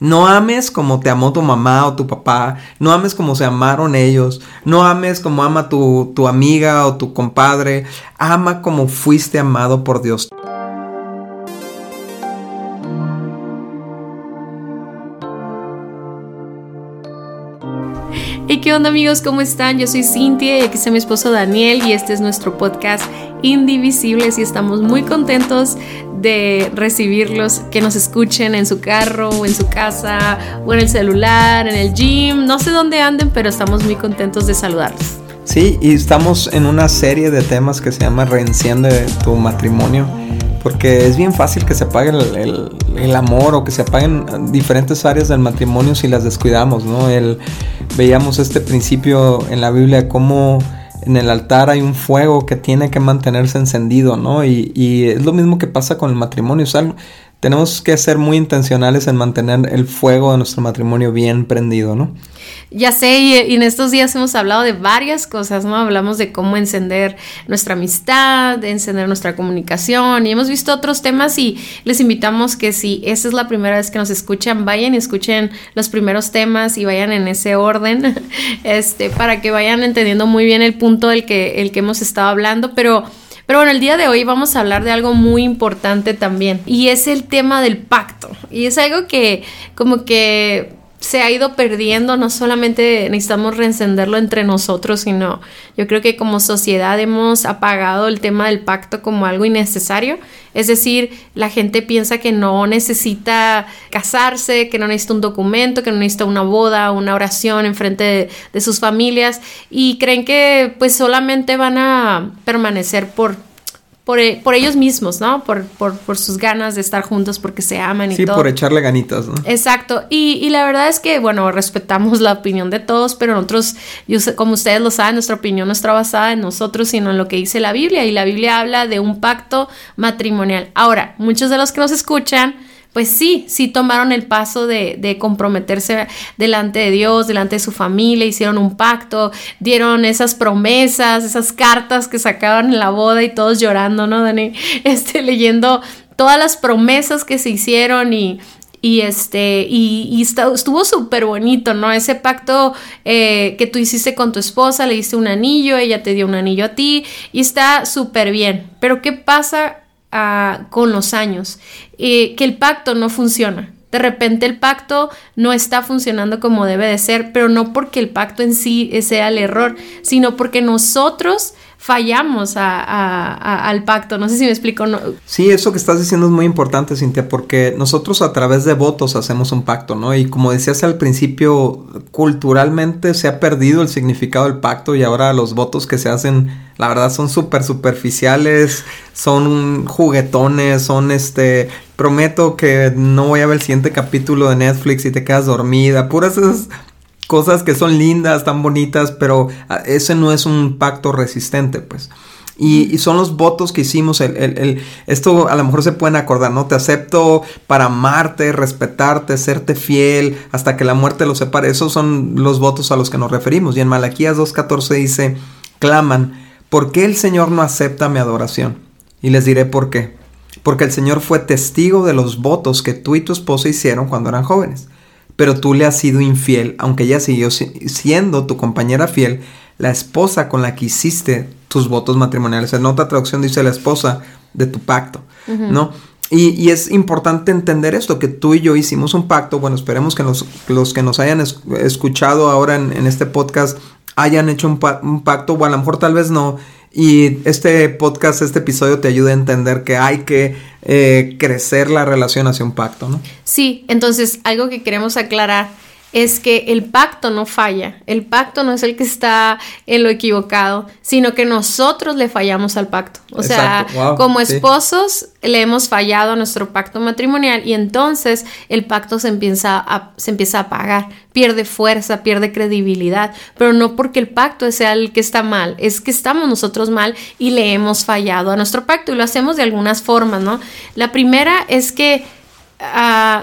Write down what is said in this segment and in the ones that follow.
No ames como te amó tu mamá o tu papá, no ames como se amaron ellos, no ames como ama tu, tu amiga o tu compadre, ama como fuiste amado por Dios. Qué onda amigos? ¿Cómo están? Yo soy Cintia y aquí está mi esposo Daniel y este es nuestro podcast Indivisibles y estamos muy contentos de recibirlos, que nos escuchen en su carro o en su casa o en el celular, en el gym, no sé dónde anden, pero estamos muy contentos de saludarlos. Sí, y estamos en una serie de temas que se llama Reenciende tu matrimonio porque es bien fácil que se apague el, amor o que se apaguen diferentes áreas del matrimonio si las descuidamos, ¿no? El, veíamos este principio en la Biblia cómo en el altar hay un fuego que tiene que mantenerse encendido, ¿no? Y, es lo mismo que pasa con el matrimonio, o tenemos que ser muy intencionales en mantener el fuego de nuestro matrimonio bien prendido, ¿no? Ya sé, y, en estos días hemos hablado de varias cosas, ¿no? Hablamos de cómo encender nuestra amistad, de encender nuestra comunicación, y hemos visto otros temas y les invitamos que si esta es la primera vez que nos escuchan, vayan y escuchen los primeros temas y vayan en ese orden, este, para que vayan entendiendo muy bien el punto del que, el que hemos estado hablando, pero... Pero bueno, el día de hoy vamos a hablar de algo muy importante también y es el tema del pacto. Y es algo que como que se ha ido perdiendo, no solamente necesitamos reencenderlo entre nosotros, sino yo creo que como sociedad hemos apagado el tema del pacto como algo innecesario. Es decir, la gente piensa que no necesita casarse, que no necesita un documento, que no necesita una boda, una oración en frente de, de sus familias y creen que pues solamente van a permanecer por e, por, ellos mismos, ¿no? Por, por, sus ganas de estar juntos porque se aman y todo. Sí, por echarle ganitas, ¿no? Exacto. Y, la verdad es que, bueno, respetamos la opinión de todos, pero nosotros, como ustedes lo saben, nuestra opinión no está basada en nosotros, sino en lo que dice la Biblia. Y la Biblia habla de un pacto matrimonial. Ahora, muchos de los que nos escuchan pues sí, sí tomaron el paso de, comprometerse delante de Dios, delante de su familia, hicieron un pacto, dieron esas promesas, esas cartas que sacaban en la boda y todos llorando, ¿no, Dani? Este, leyendo todas las promesas que se hicieron y, y este y, estuvo súper bonito, ¿no? Ese pacto eh, que tú hiciste con tu esposa, le diste un anillo, ella te dio un anillo a ti y está súper bien. Pero ¿qué pasa con los años, que el pacto no funciona. De repente el pacto no está funcionando como debe de ser, pero no porque el pacto en sí sea el error, sino porque nosotros fallamos al pacto. No sé si me explico. No. Sí, eso que estás diciendo es muy importante, Cintia, porque nosotros a través de votos hacemos un pacto, ¿no? Y como decías al principio, culturalmente se ha perdido el significado del pacto y ahora los votos que se hacen, la verdad, son súper superficiales, son juguetones, son este... Prometo que no voy a ver el siguiente capítulo de Netflix y te quedas dormida. Puras esas cosas que son lindas, tan bonitas, pero ah, ese no es un pacto resistente, pues. Y, son los votos que hicimos, el, esto a lo mejor se pueden acordar, ¿no? Te acepto para amarte, respetarte, serte fiel, hasta que la muerte los separe. Esos son los votos a los que nos referimos. Y en Malaquías 2.14 dice, claman, ¿por qué el Señor no acepta mi adoración? Y les diré por qué. Porque el Señor fue testigo de los votos que tú y tu esposa hicieron cuando eran jóvenes pero tú le has sido infiel, aunque ella siguió siendo tu compañera fiel, la esposa con la que hiciste tus votos matrimoniales. En otra traducción dice la esposa de tu pacto, ¿no? Y, es importante entender esto, que tú y yo hicimos un pacto. Bueno, esperemos que los, los que nos hayan escuchado ahora en, este podcast hayan hecho un, un, pacto, o a lo mejor tal vez no, y este podcast, este episodio te ayuda a entender que hay que eh, crecer la relación hacia un pacto, ¿no? Sí, entonces algo que queremos aclarar es que el pacto no falla, el pacto no es el que está en lo equivocado, sino que nosotros le fallamos al pacto. O sea, como esposos le hemos fallado a nuestro pacto matrimonial y entonces el pacto se empieza a, se empieza a apagar, pierde fuerza, pierde credibilidad, pero no porque el pacto sea el que está mal, es que estamos nosotros mal y le hemos fallado a nuestro pacto y lo hacemos de algunas formas, ¿no? La primera es que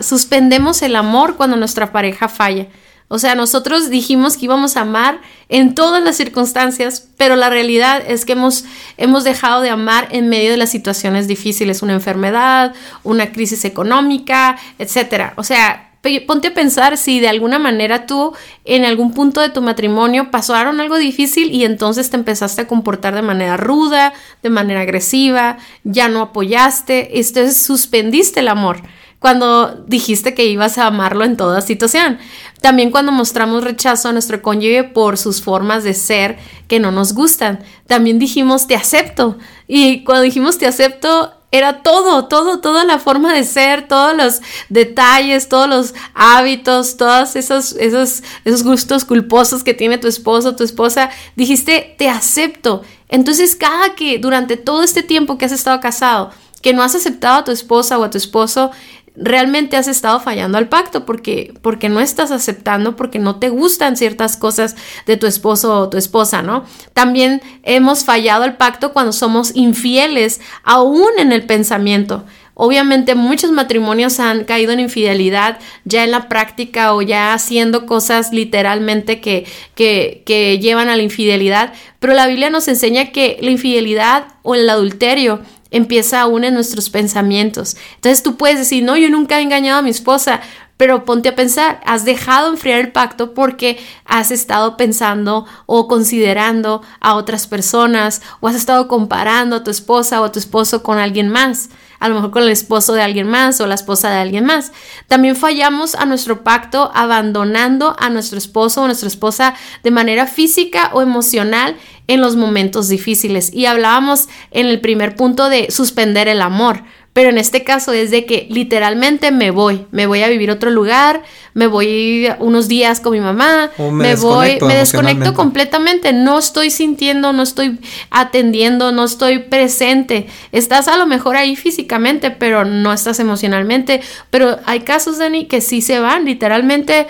suspendemos el amor cuando nuestra pareja falla. O sea, nosotros dijimos que íbamos a amar en todas las circunstancias, pero la realidad es que hemos, hemos dejado de amar en medio de las situaciones difíciles, una enfermedad, una crisis económica, etc. O sea, ponte a pensar si de alguna manera tú en algún punto de tu matrimonio pasaron algo difícil y entonces te empezaste a comportar de manera ruda, de manera agresiva, ya no apoyaste, entonces suspendiste el amor cuando dijiste que ibas a amarlo en toda situación. También cuando mostramos rechazo a nuestro cónyuge por sus formas de ser que no nos gustan. También dijimos te acepto. Y cuando dijimos te acepto, era todo, todo, toda la forma de ser, todos los detalles, todos los hábitos, todos esos, esos, esos gustos culposos que tiene tu esposo, tu esposa. Dijiste, te acepto. Entonces, cada que durante todo este tiempo que has estado casado, que no has aceptado a tu esposa o a tu esposo, realmente has estado fallando al pacto porque, porque no estás aceptando, porque no te gustan ciertas cosas de tu esposo o tu esposa, ¿no? También hemos fallado al pacto cuando somos infieles, aún en el pensamiento. Obviamente muchos matrimonios han caído en infidelidad ya en la práctica o ya haciendo cosas literalmente que, que, que llevan a la infidelidad, pero la Biblia nos enseña que la infidelidad o el adulterio empieza aún en nuestros pensamientos. Entonces tú puedes decir, no, yo nunca he engañado a mi esposa, pero ponte a pensar, has dejado enfriar el pacto porque has estado pensando o considerando a otras personas o has estado comparando a tu esposa o a tu esposo con alguien más a lo mejor con el esposo de alguien más o la esposa de alguien más. También fallamos a nuestro pacto abandonando a nuestro esposo o nuestra esposa de manera física o emocional en los momentos difíciles. Y hablábamos en el primer punto de suspender el amor. Pero en este caso es de que literalmente me voy, me voy a vivir a otro lugar, me voy unos días con mi mamá, me, voy, me desconecto completamente, no estoy sintiendo, no estoy atendiendo, no estoy presente. Estás a lo mejor ahí físicamente, pero no estás emocionalmente. Pero hay casos, Dani, que sí se van, literalmente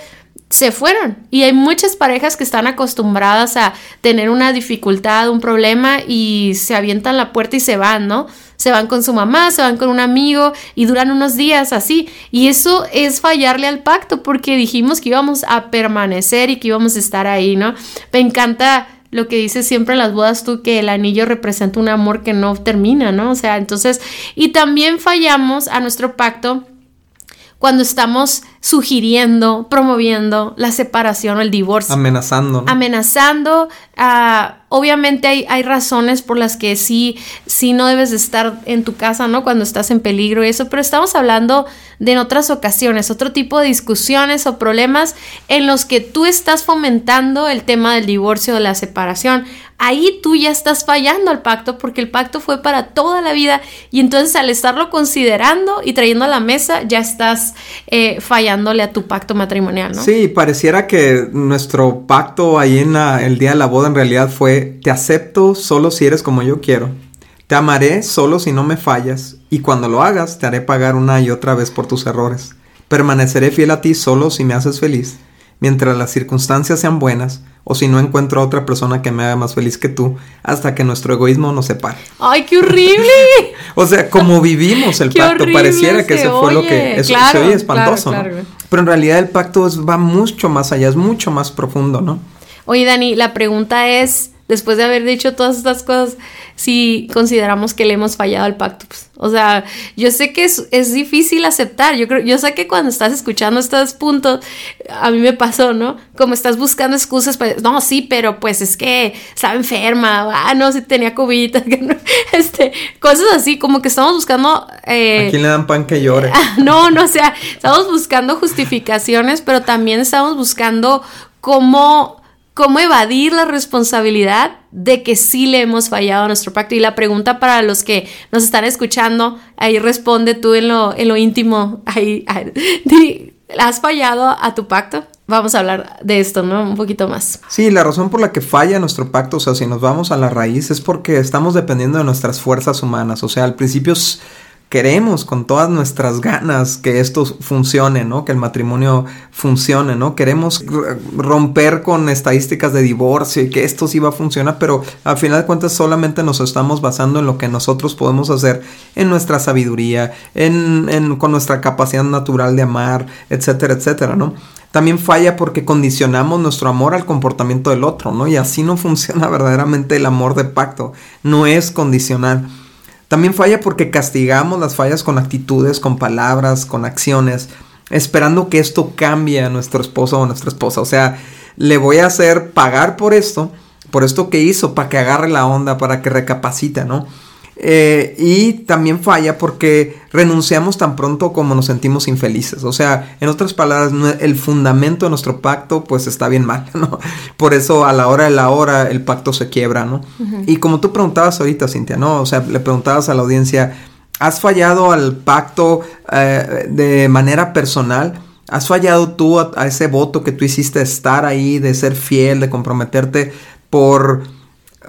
se fueron. Y hay muchas parejas que están acostumbradas a tener una dificultad, un problema y se avientan la puerta y se van, ¿no? Se van con su mamá, se van con un amigo y duran unos días así. Y eso es fallarle al pacto porque dijimos que íbamos a permanecer y que íbamos a estar ahí, ¿no? Me encanta lo que dices siempre en las bodas tú, que el anillo representa un amor que no termina, ¿no? O sea, entonces, y también fallamos a nuestro pacto cuando estamos sugiriendo, promoviendo la separación o el divorcio. Amenazando. Amenazando. Uh, obviamente hay, hay, razones por las que sí, sí no debes de estar en tu casa, ¿no? Cuando estás en peligro y eso, pero estamos hablando de en otras ocasiones, otro tipo de discusiones o problemas en los que tú estás fomentando el tema del divorcio o de la separación ahí tú ya estás fallando al pacto porque el pacto fue para toda la vida y entonces al estarlo considerando y trayendo a la mesa ya estás eh, fallándole a tu pacto matrimonial, ¿no? Sí, pareciera que nuestro pacto ahí en el día de la boda en realidad fue te acepto solo si eres como yo quiero. Te amaré solo si no me fallas y cuando lo hagas te haré pagar una y otra vez por tus errores. Permaneceré fiel a ti solo si me haces feliz mientras las circunstancias sean buenas o si no encuentro a otra persona que me haga más feliz que tú hasta que nuestro egoísmo nos separe. ¡Ay, qué horrible! o sea, como vivimos el pacto, pareciera que eso fue lo que... Eso se oye espantoso, ¿no? Pero en realidad el pacto va mucho más allá, es mucho más profundo, ¿no? Oye, Dani, la pregunta es, después de haber dicho todas estas cosas, si consideramos que le hemos fallado al pacto. Pues, o sea, yo sé que es, es, difícil aceptar. Yo creo, yo sé que cuando estás escuchando estos puntos, a mí me pasó, ¿no? Como estás buscando excusas para, no, sí, pero pues es que estaba enferma, ah, no, si tenía COVID, este, cosas así, como que estamos buscando. Eh, ¿A quién le dan pan que llore? no, no, o sea, estamos buscando justificaciones, pero también estamos buscando cómo cómo evadir la responsabilidad de que sí le hemos fallado a nuestro pacto. Y la pregunta para los que nos están escuchando, ahí responde tú en lo, en lo íntimo, ahí, ¿has fallado a tu pacto? Vamos a hablar de esto, ¿no? Un poquito más. Sí, la razón por la que falla nuestro pacto, o sea, si nos vamos a la raíz, es porque estamos dependiendo de nuestras fuerzas humanas. O sea, al principio queremos con todas nuestras ganas que esto funcione, ¿no? Que el matrimonio funcione, ¿no? Queremos romper con estadísticas de divorcio y que esto sí va a funcionar, pero al final de cuentas solamente nos estamos basando en lo que nosotros podemos hacer, en nuestra sabiduría, en, en con nuestra capacidad natural de amar, etcétera, etcétera, ¿no? También falla porque condicionamos nuestro amor al comportamiento del otro, ¿no? Y así no funciona verdaderamente el amor de pacto, no es condicional. También falla porque castigamos las fallas con actitudes, con palabras, con acciones. esperando que esto cambie a nuestro esposo o a nuestra esposa. O sea, le voy a hacer pagar por esto, por esto que hizo, para que agarre la onda, para que recapacite, ¿no? Eh, y también falla porque renunciamos tan pronto como nos sentimos infelices. O sea, en otras palabras, el fundamento de nuestro pacto pues está bien mal, ¿no? Por eso a la hora de la hora el pacto se quiebra, ¿no? Y como tú preguntabas ahorita, Cintia, ¿no? O sea, le preguntabas a la audiencia, ¿has fallado al pacto eh, de manera personal? ¿Has fallado tú a, a ese voto que tú hiciste de estar ahí, de ser fiel, de comprometerte por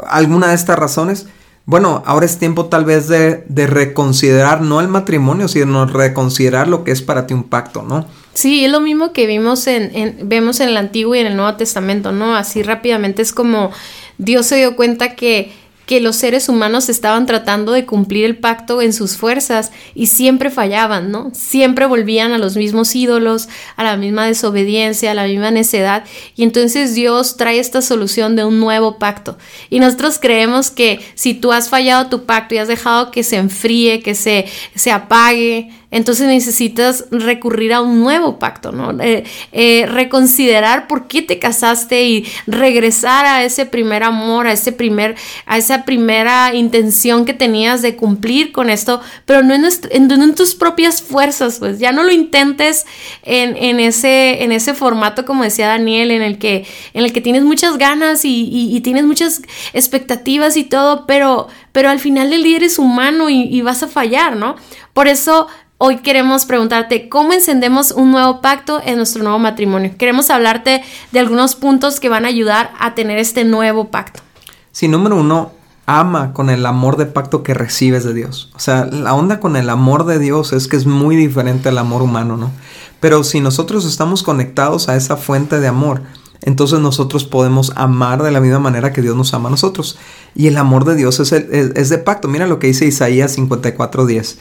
alguna de estas razones? Bueno, ahora es tiempo tal vez de, reconsiderar no el matrimonio, sino reconsiderar lo que es para ti un pacto, ¿no? Sí, es lo mismo que vimos en, en, vemos en el Antiguo y en el Nuevo Testamento, ¿no? Así rápidamente es como Dios se dio cuenta que que los seres humanos estaban tratando de cumplir el pacto en sus fuerzas y siempre fallaban, ¿no? Siempre volvían a los mismos ídolos, a la misma desobediencia, a la misma necedad. Y entonces Dios trae esta solución de un nuevo pacto. Y nosotros creemos que si tú has fallado tu pacto y has dejado que se enfríe, que se, se apague, entonces necesitas recurrir a un nuevo pacto, ¿no? Eh, eh, reconsiderar por qué te casaste y regresar a ese primer amor, a ese primer, a esa primera intención que tenías de cumplir con esto, pero no en, tus propias fuerzas, pues ya no lo intentes en, ese, en ese formato, como decía Daniel, en el que, en el que tienes muchas ganas y, tienes muchas expectativas y todo, pero, pero al final del día eres humano y, y vas a fallar, ¿no? Por eso Hoy queremos preguntarte cómo encendemos un nuevo pacto en nuestro nuevo matrimonio. Queremos hablarte de algunos puntos que van a ayudar a tener este nuevo pacto. Sí, número uno, ama con el amor de pacto que recibes de Dios. O sea, la onda con el amor de Dios es que es muy diferente al amor humano, ¿no? Pero si nosotros estamos conectados a esa fuente de amor, entonces nosotros podemos amar de la misma manera que Dios nos ama a nosotros. Y el amor de Dios es, es de pacto. Mira lo que dice Isaías 54:10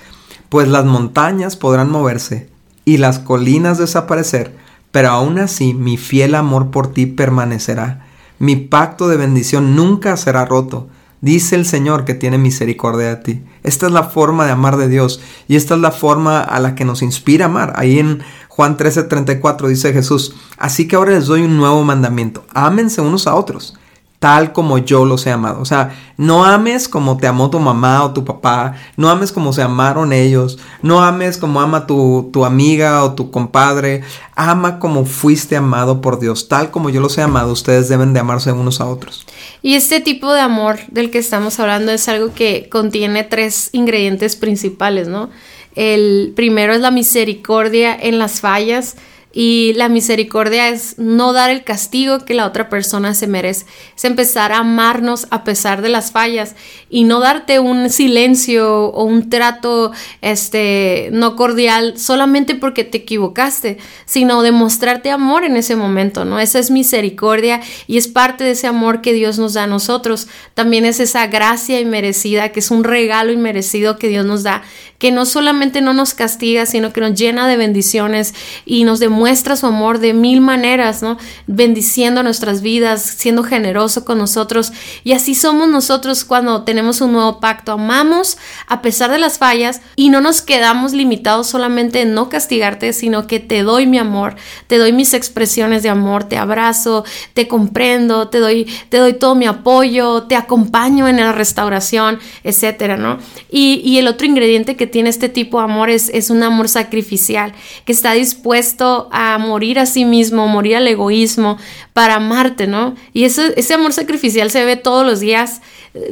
pues las montañas podrán moverse y las colinas desaparecer, pero aún así mi fiel amor por ti permanecerá. Mi pacto de bendición nunca será roto. Dice el Señor que tiene misericordia de ti. Esta es la forma de amar de Dios y esta es la forma a la que nos inspira amar. Ahí en Juan 13:34 dice Jesús, así que ahora les doy un nuevo mandamiento. Ámense unos a otros tal como yo los he amado. O sea, no ames como te amó tu mamá o tu papá, no ames como se amaron ellos, no ames como ama tu, tu amiga o tu compadre, ama como fuiste amado por Dios, tal como yo los he amado, ustedes deben de amarse unos a otros. Y este tipo de amor del que estamos hablando es algo que contiene tres ingredientes principales, ¿no? El primero es la misericordia en las fallas, y la misericordia es no dar el castigo que la otra persona se merece. Es empezar a amarnos a pesar de las fallas y no darte un silencio o un trato este no cordial solamente porque te equivocaste, sino demostrarte amor en ese momento, ¿no? Esa es misericordia y es parte de ese amor que Dios nos da a nosotros. También es esa gracia inmerecida, que es un regalo inmerecido que Dios nos da, que no solamente no nos castiga, sino que nos llena de bendiciones y nos demuestra muestra su amor de mil maneras, ¿no? Bendiciendo nuestras vidas, siendo generoso con nosotros. Y así somos nosotros cuando tenemos un nuevo pacto. Amamos a pesar de las fallas y no nos quedamos limitados solamente en no castigarte, sino que te doy mi amor, te doy mis expresiones de amor, te abrazo, te comprendo, te doy, te doy todo mi apoyo, te acompaño en la restauración, etcétera, ¿no? Y, y el otro ingrediente que tiene este tipo de amor es, es un amor sacrificial, que está dispuesto a morir a sí mismo, morir al egoísmo para amarte, ¿no? Y ese, ese amor sacrificial se ve todos los días,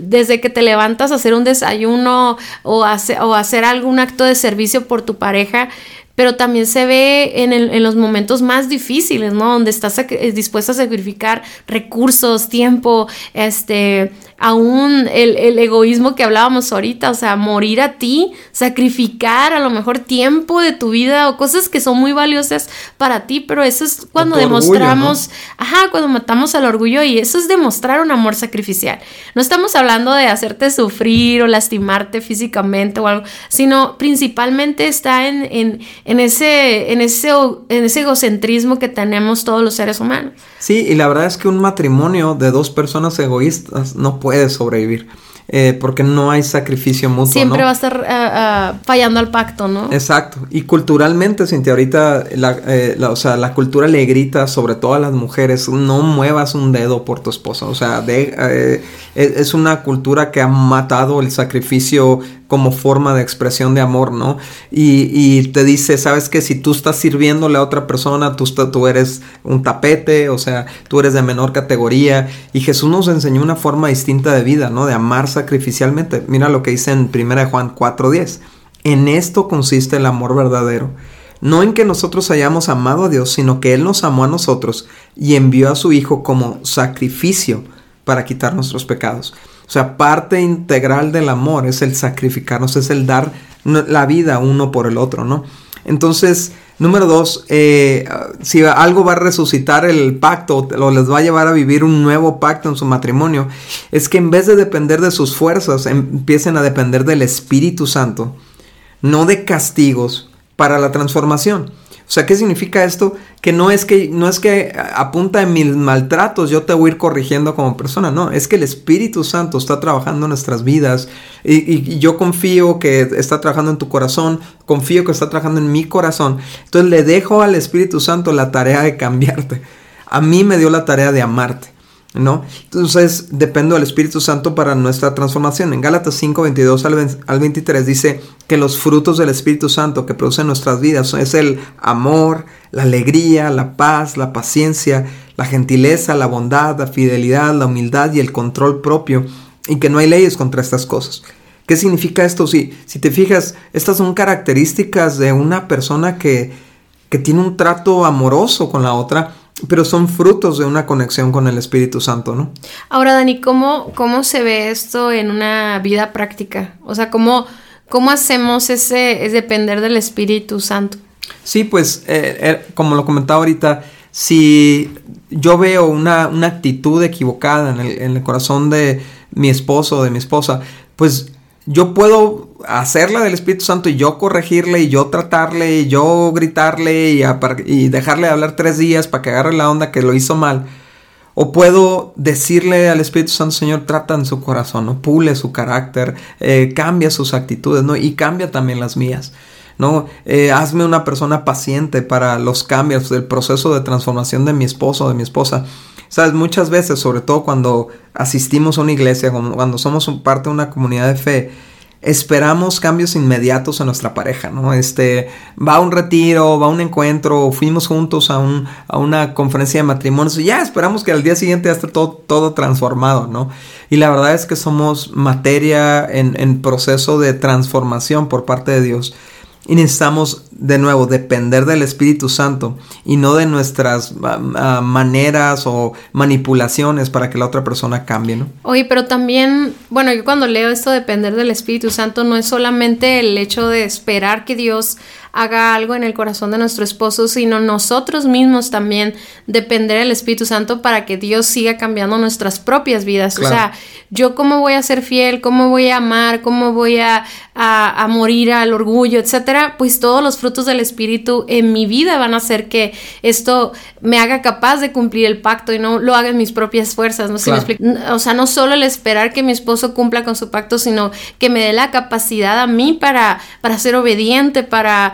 desde que te levantas a hacer un desayuno o, o hacer algún acto de servicio por tu pareja, pero también se ve en, en, los momentos más difíciles, ¿no? Donde estás dispuesta a sacrificar recursos, tiempo, este, aún el, el, egoísmo que hablábamos ahorita, o sea, morir a ti, sacrificar a lo mejor tiempo de tu vida o cosas que son muy valiosas para ti, pero eso es cuando demostramos, ajá, cuando matamos al orgullo y eso es demostrar un amor sacrificial. No estamos hablando de hacerte sufrir o lastimarte físicamente o algo, sino principalmente está en, en, en ese, en, ese, en ese egocentrismo que tenemos todos los seres humanos. Sí, y la verdad es que un matrimonio de dos personas egoístas no puede puede sobrevivir. Eh, porque no hay sacrificio mutuo. Siempre va a estar ah, ah, fallando al pacto, ¿no? Exacto. Y culturalmente, Cintia, ahorita eh, la, o sea, la cultura le grita sobre todo a las mujeres, no muevas un dedo por tu esposa. O sea, de, eh, es una cultura que ha matado el sacrificio como forma de expresión de amor, ¿no? Y, te dice, sabes que si tú estás sirviéndole a otra persona, tú, tú eres un tapete, o sea, tú eres de menor categoría. Y Jesús nos enseñó una forma distinta de vida, ¿no? De amar sacrificialmente. Mira lo que dice en 1 Juan 4:10. En esto consiste el amor verdadero. No en que nosotros hayamos amado a Dios, sino que Él nos amó a nosotros y envió a su Hijo como sacrificio para quitar nuestros pecados. O sea, parte integral del amor es el sacrificarnos, es el dar la vida uno por el otro, ¿no? Entonces, número dos, eh, si algo va a resucitar el pacto o les va a llevar a vivir un nuevo pacto en su matrimonio, es que en vez de depender de sus fuerzas, empiecen a depender del Espíritu Santo, no de castigos para la transformación. O sea, ¿qué significa esto? Que no es que, no es que apunta en mis maltratos yo te voy a ir corrigiendo como persona, no, es que el Espíritu Santo está trabajando en nuestras vidas y, yo confío que está trabajando en tu corazón, confío que está trabajando en mi corazón. Entonces le dejo al Espíritu Santo la tarea de cambiarte. A mí me dio la tarea de amarte. ¿No? Entonces dependo del Espíritu Santo para nuestra transformación. En Gálatas 5, 22 al 23 dice que los frutos del Espíritu Santo que producen nuestras vidas es el amor, la alegría, la paz, la paciencia, la gentileza, la bondad, la fidelidad, la humildad y el control propio, y que no hay leyes contra estas cosas. ¿Qué significa esto? Si, si te fijas, estas son características de una persona que, que tiene un trato amoroso con la otra, pero son frutos de una conexión con el Espíritu Santo, ¿no? Ahora, Dani, ¿cómo, cómo se ve esto en una vida práctica? O sea, ¿cómo, cómo hacemos ese es depender del Espíritu Santo? Sí, pues, eh, eh, como lo comentaba ahorita, si yo veo una, una actitud equivocada en el, en el corazón de mi esposo o de mi esposa, pues yo puedo hacerla del Espíritu Santo y yo corregirle y yo tratarle y yo gritarle y, dejarle hablar tres días para que agarre la onda que lo hizo mal. O puedo decirle al Espíritu Santo, Señor, trata en su corazón, ¿no? pule su carácter, eh, cambia sus actitudes, ¿no? Y cambia también las mías, ¿no? Eh, hazme una persona paciente para los cambios del proceso de transformación de mi esposo o de mi esposa. Sabes, muchas veces, sobre todo cuando asistimos a una iglesia, cuando somos parte de una comunidad de fe, esperamos cambios inmediatos en nuestra pareja, ¿no? Este, va a un retiro, va a un encuentro, fuimos juntos a, un, a una conferencia de matrimonios y ya esperamos que al día siguiente ya esté todo, todo transformado, ¿no? Y la verdad es que somos materia en proceso de transformación por parte de Dios. Y necesitamos de nuevo depender del Espíritu Santo y no de nuestras ah, ah, maneras o manipulaciones para que la otra persona cambie, ¿no? Oye, pero también, bueno, yo cuando leo esto depender del Espíritu Santo no es solamente el hecho de esperar que Dios haga algo en el corazón de nuestro esposo, sino nosotros mismos también depender del Espíritu Santo para que Dios siga cambiando nuestras propias vidas. O sea, yo cómo voy a ser fiel, cómo voy a amar, cómo voy a, a, morir al orgullo, etcétera, pues todos los frutos del Espíritu en mi vida van a hacer que esto me haga capaz de cumplir el pacto y no lo haga en mis propias fuerzas. ¿no? o sea, no solo el esperar que mi esposo cumpla con su pacto, sino que me dé la capacidad a mí para, para ser obediente, para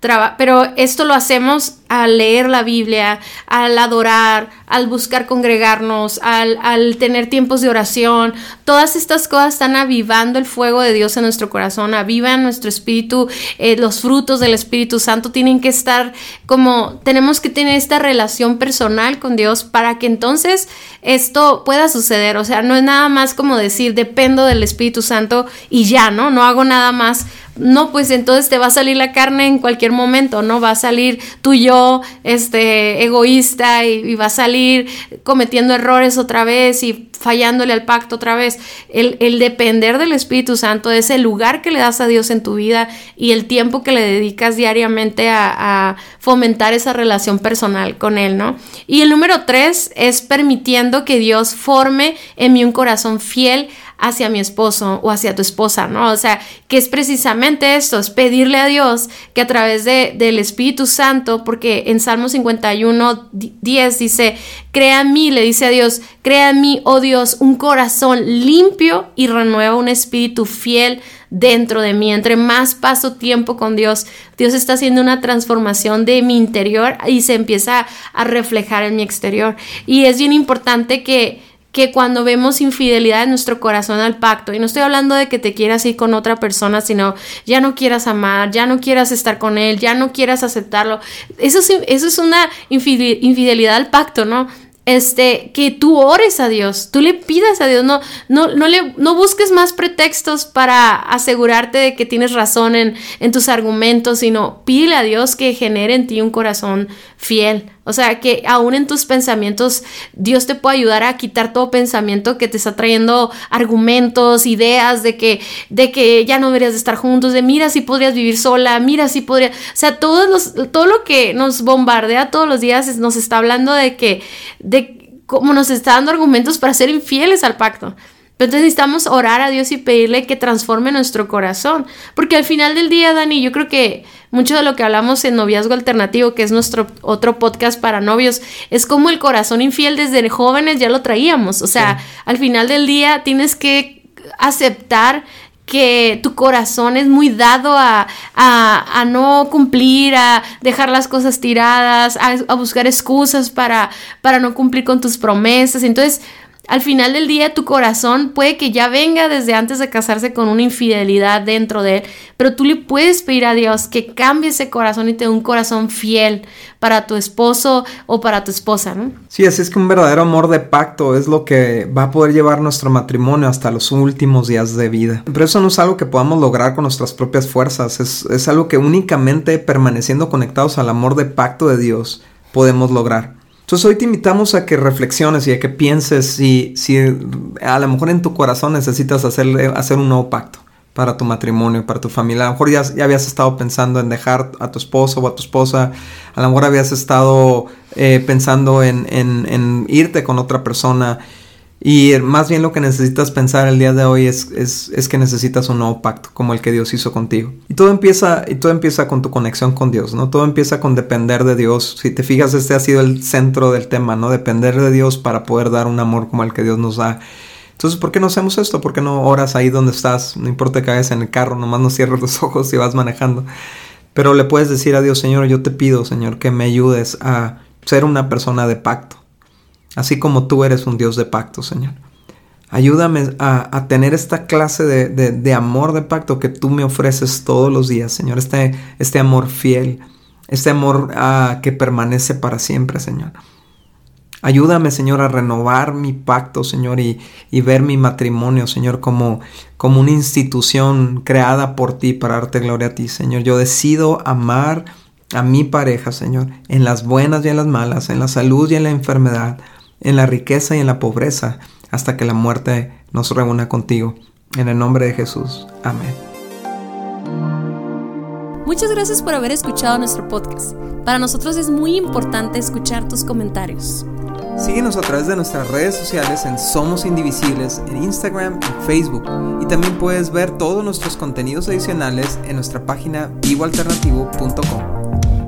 pero esto lo hacemos al leer la Biblia, al adorar, al buscar congregarnos, al, tener tiempos de oración. Todas estas cosas están avivando el fuego de Dios en nuestro corazón, avivan nuestro espíritu, eh, los frutos del Espíritu Santo tienen que estar como, tenemos que tener esta relación personal con Dios para que entonces esto pueda suceder. O sea, no es nada más como decir, dependo del Espíritu Santo y ya, ¿no? No hago nada más no, pues entonces te va a salir la carne en cualquier momento, ¿no? Va a salir y yo, este, egoísta y, va a salir cometiendo errores otra vez y fallándole al pacto otra vez. El, depender del Espíritu Santo es el lugar que le das a Dios en tu vida y el tiempo que le dedicas diariamente a, a fomentar esa relación personal con Él, ¿no? Y el número tres es permitiendo que Dios forme en mí un corazón fiel hacia mi esposo o hacia tu esposa, ¿no? O sea, que es precisamente esto, es pedirle a Dios que a través de, del Espíritu Santo, porque en Salmo 51, 10 dice, crea en mí, le dice a Dios, crea en mí, oh Dios, un corazón limpio y renueva un espíritu fiel dentro de mí. Entre más paso tiempo con Dios, Dios está haciendo una transformación de mi interior y se empieza a reflejar en mi exterior. Y es bien importante que que cuando vemos infidelidad en nuestro corazón al pacto, y no estoy hablando de que te quieras ir con otra persona, sino ya no quieras amar, ya no quieras estar con él, ya no quieras aceptarlo, eso es, eso es una infidelidad al pacto, ¿no? este, que tú ores a Dios, tú le pidas a Dios, no, no, no, le, no busques más pretextos para asegurarte de que tienes razón en, en tus argumentos, sino pídele a Dios que genere en ti un corazón fiel. O sea, que aún en tus pensamientos Dios te puede ayudar a quitar todo pensamiento que te está trayendo argumentos, ideas de que, de que ya no deberías de estar juntos, de mira si podrías vivir sola, mira si podría, o sea, todos los, todo lo que nos bombardea todos los días nos está hablando de que, de cómo nos está dando argumentos para ser infieles al pacto. Pero entonces necesitamos orar a Dios y pedirle que transforme nuestro corazón. Porque al final del día, Dani, yo creo que mucho de lo que hablamos en Noviazgo Alternativo, que es nuestro otro podcast para novios, es como el corazón infiel desde jóvenes ya lo traíamos. O sea, al final del día tienes que aceptar que tu corazón es muy dado a, a, a, no cumplir, a dejar las cosas tiradas, a, a buscar excusas para, para no cumplir con tus promesas. Entonces, al final del día tu corazón puede que ya venga desde antes de casarse con una infidelidad dentro de él, pero tú le puedes pedir a Dios que cambie ese corazón y te dé un corazón fiel para tu esposo o para tu esposa, ¿no? Sí, así es que un verdadero amor de pacto es lo que va a poder llevar nuestro matrimonio hasta los últimos días de vida. Pero eso no es algo que podamos lograr con nuestras propias fuerzas, es, es algo que únicamente permaneciendo conectados al amor de pacto de Dios podemos lograr. Entonces hoy te invitamos a que reflexiones y a que pienses si, si a lo mejor en tu corazón necesitas hacerle, hacer un nuevo pacto para tu matrimonio, para tu familia. A lo mejor ya, ya, habías estado pensando en dejar a tu esposo o a tu esposa. A lo mejor habías estado eh, pensando en, en, en irte con otra persona. Y más bien lo que necesitas pensar el día de hoy es, es, que necesitas un nuevo pacto, como el que Dios hizo contigo. Y todo empieza, y todo empieza con tu conexión con Dios, ¿no? Todo empieza con depender de Dios. Si te fijas, este ha sido el centro del tema, ¿no? Depender de Dios para poder dar un amor como el que Dios nos da. Entonces, ¿por qué no hacemos esto? ¿Por qué no oras ahí donde estás? No importa que vayas en el carro, nomás no cierres los ojos y vas manejando. Pero le puedes decir a Dios, Señor, yo te pido, Señor, que me ayudes a ser una persona de pacto así como tú eres un Dios de pacto, Señor. Ayúdame a, tener esta clase de, amor de pacto que tú me ofreces todos los días, Señor. Este, este amor fiel, este amor ah, que permanece para siempre, Señor. Ayúdame, Señor, a renovar mi pacto, Señor, y, ver mi matrimonio, Señor, como, como una institución creada por ti para darte gloria a ti, Señor. Yo decido amar a mi pareja, Señor, en las buenas y en las malas, en la salud y en la enfermedad en la riqueza y en la pobreza, hasta que la muerte nos reúna contigo. En el nombre de Jesús. Amén. Muchas gracias por haber escuchado nuestro podcast. Para nosotros es muy importante escuchar tus comentarios. Síguenos a través de nuestras redes sociales en Somos Indivisibles, en Instagram y Facebook. Y también puedes ver todos nuestros contenidos adicionales en nuestra página vivoalternativo.com.